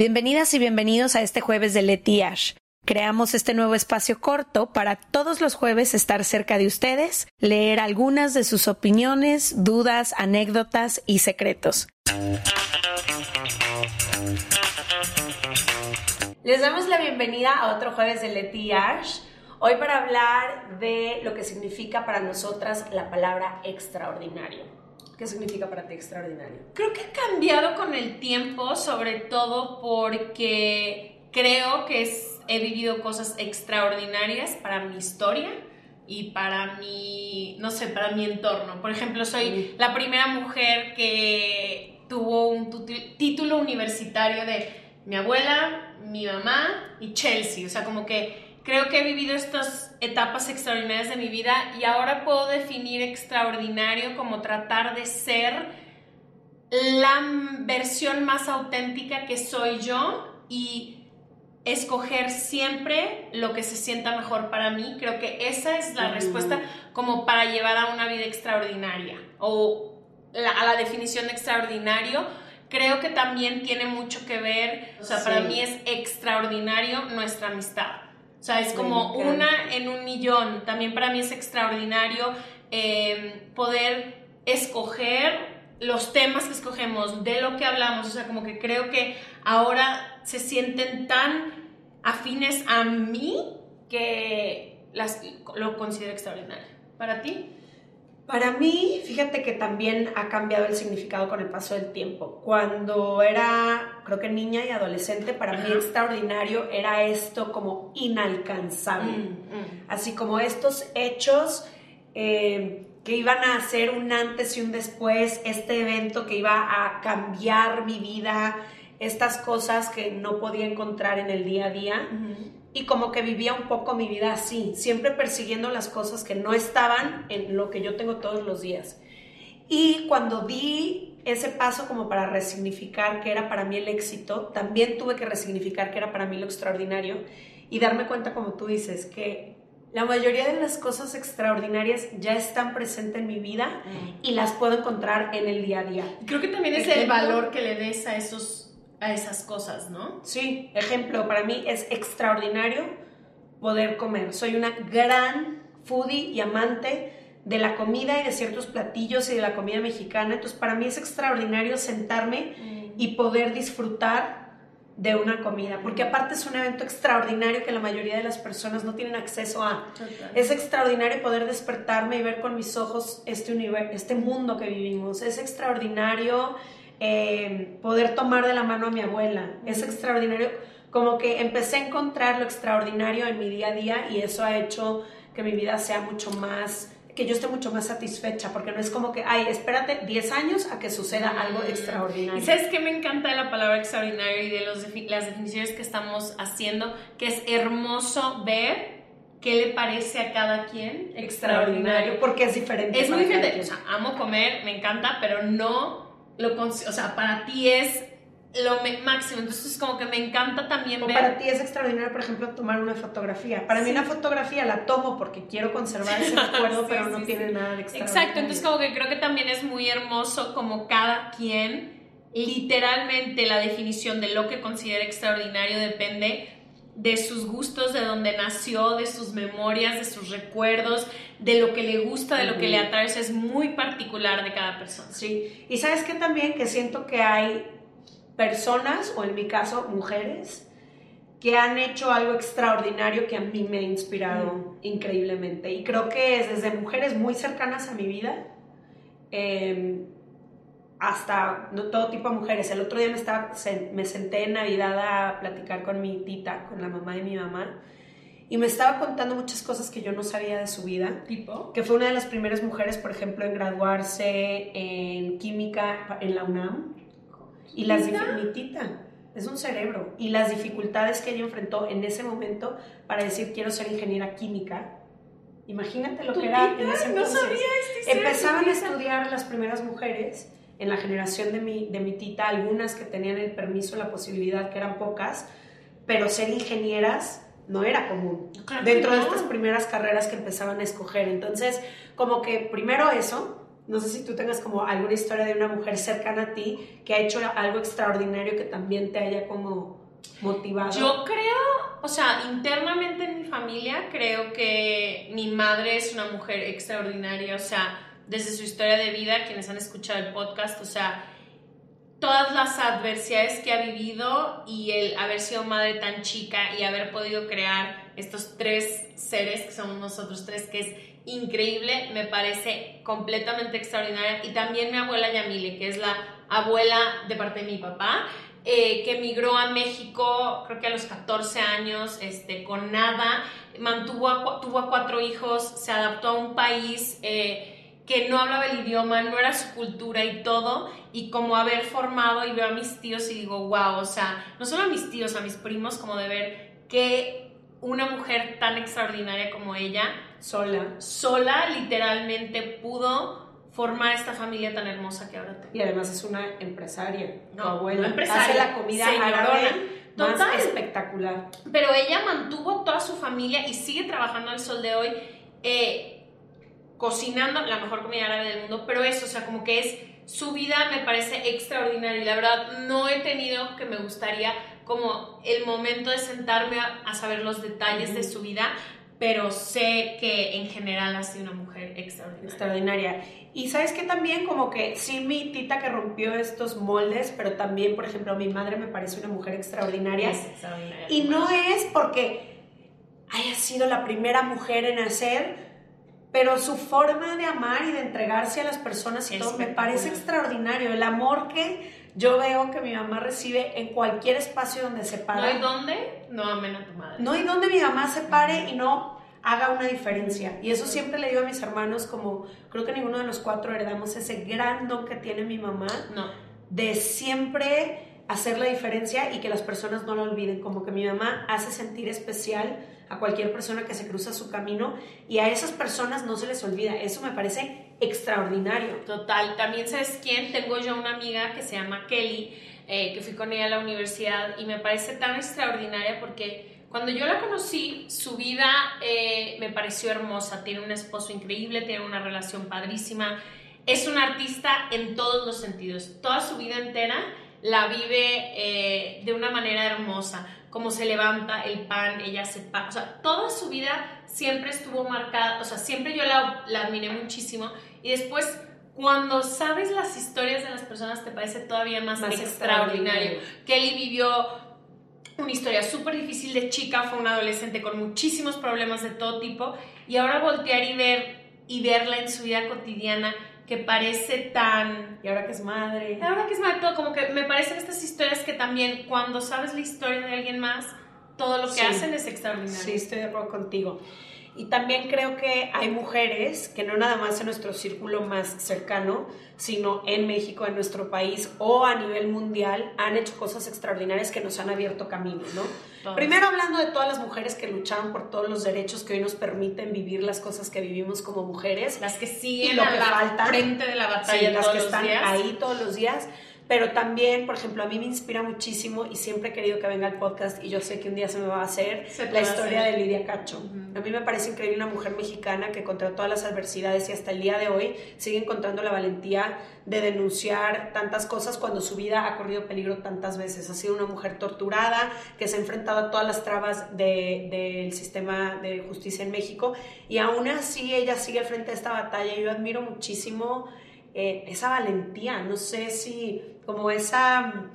Bienvenidas y bienvenidos a este jueves de Leti Ash. Creamos este nuevo espacio corto para todos los jueves estar cerca de ustedes, leer algunas de sus opiniones, dudas, anécdotas y secretos. Les damos la bienvenida a otro jueves de Leti Ash. Hoy para hablar de lo que significa para nosotras la palabra extraordinario. ¿Qué significa para ti extraordinario? Creo que ha cambiado con el tiempo, sobre todo porque creo que he vivido cosas extraordinarias para mi historia y para mi, no sé, para mi entorno. Por ejemplo, soy la primera mujer que tuvo un título universitario de mi abuela, mi mamá y Chelsea. O sea, como que creo que he vivido estas etapas extraordinarias de mi vida y ahora puedo definir extraordinario como tratar de ser la versión más auténtica que soy yo y escoger siempre lo que se sienta mejor para mí. Creo que esa es la respuesta como para llevar a una vida extraordinaria o a la definición de extraordinario. Creo que también tiene mucho que ver, o sea, para mí es extraordinario nuestra amistad o sea, es como una en un millón. También para mí es extraordinario em, poder escoger los temas que escogemos, de lo que hablamos. O sea, como que creo que ahora se sienten tan afines a mí que las, lo considero extraordinario. ¿Para ti? Para mí, fíjate que también ha cambiado el significado con el paso del tiempo. Cuando era, creo que niña y adolescente, para mí extraordinario era esto como inalcanzable. Mm, mm. Así como estos hechos eh, que iban a hacer un antes y un después, este evento que iba a cambiar mi vida, estas cosas que no podía encontrar en el día a día y como que vivía un poco mi vida así, siempre persiguiendo las cosas que no estaban en lo que yo tengo todos los días. Y cuando di ese paso como para resignificar que era para mí el éxito, también tuve que resignificar que era para mí lo extraordinario y darme cuenta, como tú dices, que la mayoría de las cosas extraordinarias ya están presentes en mi vida mm. y las puedo encontrar en el día a día. Creo que también es el valor que le des a esos a esas cosas, ¿no? Sí, ejemplo, para mí es extraordinario poder comer. Soy una gran foodie y amante de la comida y de ciertos platillos y de la comida mexicana. Entonces, para mí es extraordinario sentarme mm. y poder disfrutar de una comida, porque aparte es un evento extraordinario que la mayoría de las personas no tienen acceso a. Es extraordinario poder despertarme y ver con mis ojos este universo, este mundo que vivimos. Es extraordinario eh, poder tomar de la mano a mi abuela. Es extraordinario. Como que empecé a encontrar lo extraordinario en mi día a día y eso ha hecho que mi vida sea mucho más, que yo esté mucho más satisfecha, porque no es como que, ay, espérate 10 años a que suceda algo mm. extraordinario. Y sabes que me encanta la palabra extraordinario y de los, las definiciones que estamos haciendo, que es hermoso ver qué le parece a cada quien extraordinario. Porque es diferente. Es muy diferente. O sea, amo comer, me encanta, pero no lo, o sea, para ti es lo máximo. Entonces, como que me encanta también o Para ti es extraordinario, por ejemplo, tomar una fotografía. Para mí, una fotografía la tomo porque quiero conservar ese recuerdo, pero no tiene nada de extraordinario. Exacto, entonces, como que creo que también es muy hermoso, como cada quien, literalmente, la definición de lo que considera extraordinario depende de sus gustos, de dónde nació, de sus memorias, de sus recuerdos, de lo que le gusta, de lo que le atrae, es muy particular de cada persona. Sí, y sabes que también que siento que hay personas, o en mi caso mujeres, que han hecho algo extraordinario que a mí me ha inspirado increíblemente. Y creo que es desde mujeres muy cercanas a mi vida, eh, hasta no, todo tipo de mujeres. El otro día me, estaba, me senté en Navidad a platicar con mi tita, con la mamá de mi mamá, y me estaba contando muchas cosas que yo no sabía de su vida. ¿Tipo? Que fue una de las primeras mujeres, por ejemplo, en graduarse en química en la UNAM. Y las mi tita es un cerebro. Y las dificultades que ella enfrentó en ese momento para decir quiero ser ingeniera química. Imagínate lo que era en ese entonces. No sabía este Empezaban a estudiar las primeras mujeres en la generación de mi, de mi tita, algunas que tenían el permiso, la posibilidad, que eran pocas, pero ser ingenieras no era común dentro de estas primeras carreras que empezaban a escoger. Entonces, como que primero eso, no sé si tú tengas como alguna historia de una mujer cercana a ti que ha hecho algo extraordinario que también te haya como motivado. Yo creo, o sea, internamente en mi familia creo que mi madre es una mujer extraordinaria, o sea, desde su historia de vida, quienes han escuchado el podcast, o sea, todas las adversidades que ha vivido y el haber sido madre tan chica y haber podido crear estos tres seres que somos nosotros tres, que es increíble, me parece completamente extraordinaria. Y también mi abuela Yamile, que es la abuela de parte de mi papá, eh, que emigró a México, creo que a los 14 años, este, con nada, mantuvo a, tuvo a cuatro hijos, se adaptó a un país eh, que no hablaba el idioma, no era su cultura y todo, y como haber formado y veo a mis tíos y digo, wow, o sea, no solo a mis tíos, a mis primos, como de ver que una mujer tan extraordinaria como ella, sola, sola literalmente pudo formar esta familia tan hermosa que ahora tengo. Y además es una empresaria. No, abuela. empresaria. Hace la comida más espectacular. Pero ella mantuvo toda su familia y sigue trabajando al sol de hoy, eh, cocinando la mejor comida árabe del mundo. Pero eso, o sea, como que es su vida me parece extraordinaria y la verdad no he tenido que me gustaría como el momento de sentarme a, saber los detalles de su vida, pero sé que en general ha sido una mujer extraordinaria. Extraordinaria. Y sabes que también como que sí mi tita que rompió estos moldes, pero también, por ejemplo, mi madre me parece una mujer extraordinaria. Es extraordinaria. Y no es porque haya sido la primera mujer en hacer, pero su forma de amar y de entregarse a las personas y todo me parece extraordinario. El amor que yo veo que mi mamá recibe en cualquier espacio donde se para. No hay dónde no amen a tu madre. No hay donde mi mamá se pare y no haga una diferencia. Y eso siempre le digo a mis hermanos, como creo que ninguno de los cuatro heredamos ese gran don que tiene mi mamá, no. de siempre hacer la diferencia y que las personas no lo olviden, como que mi mamá hace sentir especial a cualquier persona que se cruza su camino y a esas personas no se les olvida. Eso me parece extraordinario. Total. También sabes quién, tengo yo una amiga que se llama Kelly, eh, que fui con ella a la universidad y me parece tan extraordinaria porque cuando yo la conocí, su vida eh, me pareció hermosa. Tiene un esposo increíble, tiene una relación padrísima. Es una artista en todos los sentidos. Toda su vida entera la vive eh, de una manera hermosa. Como se levanta el pan, ella se... Pa o sea, toda su vida siempre estuvo marcada. O sea, siempre yo la, la admiré muchísimo. Y después cuando sabes las historias de las personas te parece todavía más, más extraordinario. extraordinario. Kelly vivió una historia súper difícil de chica, fue una adolescente con muchísimos problemas de todo tipo y ahora voltear y ver y verla en su vida cotidiana que parece tan... Y ahora que es madre. Ahora que es madre, todo, como que me parecen estas historias que también cuando sabes la historia de alguien más, todo lo que hacen es extraordinario. Sí, estoy de acuerdo contigo. Y también creo que hay mujeres que no nada más en nuestro círculo más cercano, sino en México, en nuestro país o a nivel mundial, han hecho cosas extraordinarias que nos han abierto camino, ¿no? Primero hablando de todas las mujeres que lucharon por todos los derechos que hoy nos permiten vivir las cosas que vivimos como mujeres. Las que siguen lo a la frente de la batalla las que están ahí todos los días pero también, por ejemplo, a mí me inspira muchísimo y siempre he querido que venga al podcast y yo sé que un día se me va a hacer la historia de Lidia Cacho. A mí me parece increíble una mujer mexicana que contra todas las adversidades y hasta el día de hoy sigue encontrando la valentía de denunciar tantas cosas cuando su vida ha corrido peligro tantas veces. Ha sido una mujer torturada que se ha enfrentado a todas las trabas del sistema de justicia en México y aún así ella sigue al frente de esta batalla. Yo admiro muchísimo eh, esa valentía, no sé si como esa,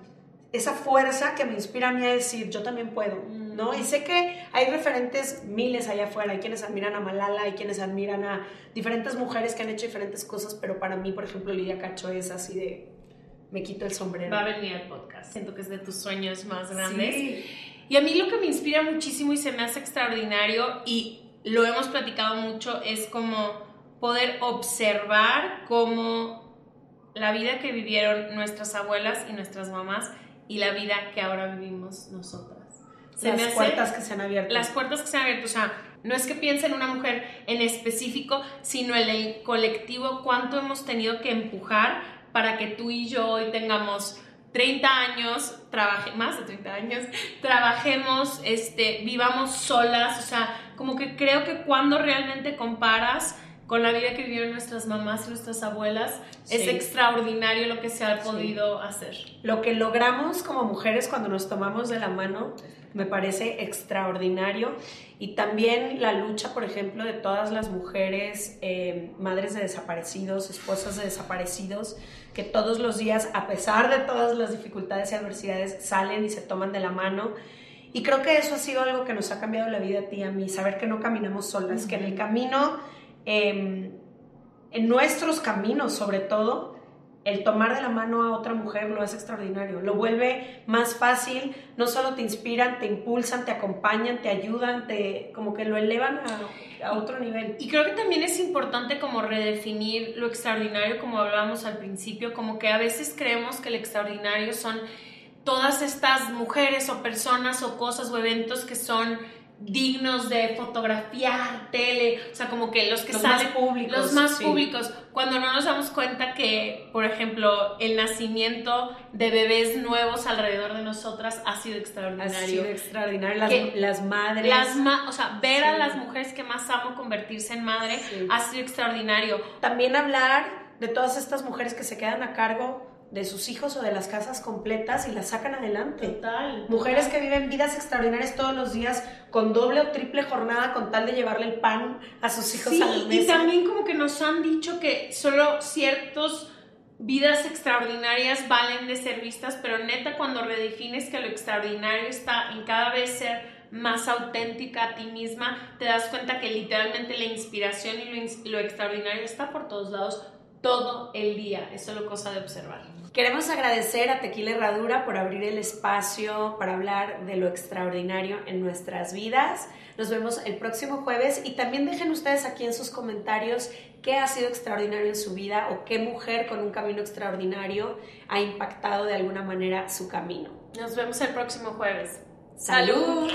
esa fuerza que me inspira a mí a decir, yo también puedo, ¿no? Y sé que hay referentes miles allá afuera, hay quienes admiran a Malala, hay quienes admiran a diferentes mujeres que han hecho diferentes cosas, pero para mí, por ejemplo, Lidia Cacho es así de, me quito el sombrero. Va a venir el podcast, siento que es de tus sueños más grandes. Y a mí lo que me inspira muchísimo y se me hace extraordinario y lo hemos platicado mucho es como poder observar cómo la vida que vivieron nuestras abuelas y nuestras mamás y la vida que ahora vivimos nosotras. las puertas que se han abierto. Las puertas que se han abierto, o sea, no es que piense en una mujer en específico, sino en el colectivo, cuánto hemos tenido que empujar para que tú y yo hoy tengamos 30 años, trabaje, más de 30 años, trabajemos, este, vivamos solas, o sea, como que creo que cuando realmente comparas con la vida que vivieron nuestras mamás y nuestras abuelas, es extraordinario lo que se ha podido hacer. Lo que logramos como mujeres cuando nos tomamos de la mano me parece extraordinario y también la lucha, por ejemplo, de todas las mujeres, eh, madres de desaparecidos, esposas de desaparecidos, que todos los días, a pesar de todas las dificultades y adversidades, salen y se toman de la mano. Y creo que eso ha sido algo que nos ha cambiado la vida a ti y a mí, saber que no caminamos solas, que en el camino, em, en nuestros caminos sobre todo, el tomar de la mano a otra mujer lo es extraordinario, lo vuelve más fácil, no solo te inspiran, te impulsan, te acompañan, te ayudan, te como que lo elevan a, a otro nivel. Y creo que también es importante como redefinir lo extraordinario, como hablábamos al principio, como que a veces creemos que el extraordinario son todas estas mujeres o personas o cosas o eventos que son dignos de fotografiar, tele, o sea, como que los que salen públicos, los más públicos, cuando no nos damos cuenta que, por ejemplo, el nacimiento de bebés nuevos alrededor de nosotras ha sido extraordinario. Ha sido extraordinario, las, las madres. Las o sea, ver a las mujeres que más amo convertirse en madre ha sido extraordinario. También hablar de todas estas mujeres que se quedan a cargo de sus hijos o de las casas completas y las sacan adelante. Total. Mujeres que viven vidas extraordinarias todos los días con doble o triple jornada con tal de llevarle el pan a sus hijos a la mesa. Y también como que nos han dicho que solo ciertos vidas extraordinarias valen de ser vistas, pero neta cuando redefines que lo extraordinario está en cada vez ser más auténtica a ti misma, te das cuenta que literalmente la inspiración y lo, lo extraordinario está por todos lados todo el día. Es solo cosa de observar. Queremos agradecer a Tequila Herradura por abrir el espacio para hablar de lo extraordinario en nuestras vidas. Nos vemos el próximo jueves y también dejen ustedes aquí en sus comentarios qué ha sido extraordinario en su vida o qué mujer con un camino extraordinario ha impactado de alguna manera su camino. Nos vemos el próximo jueves. ¡Salud!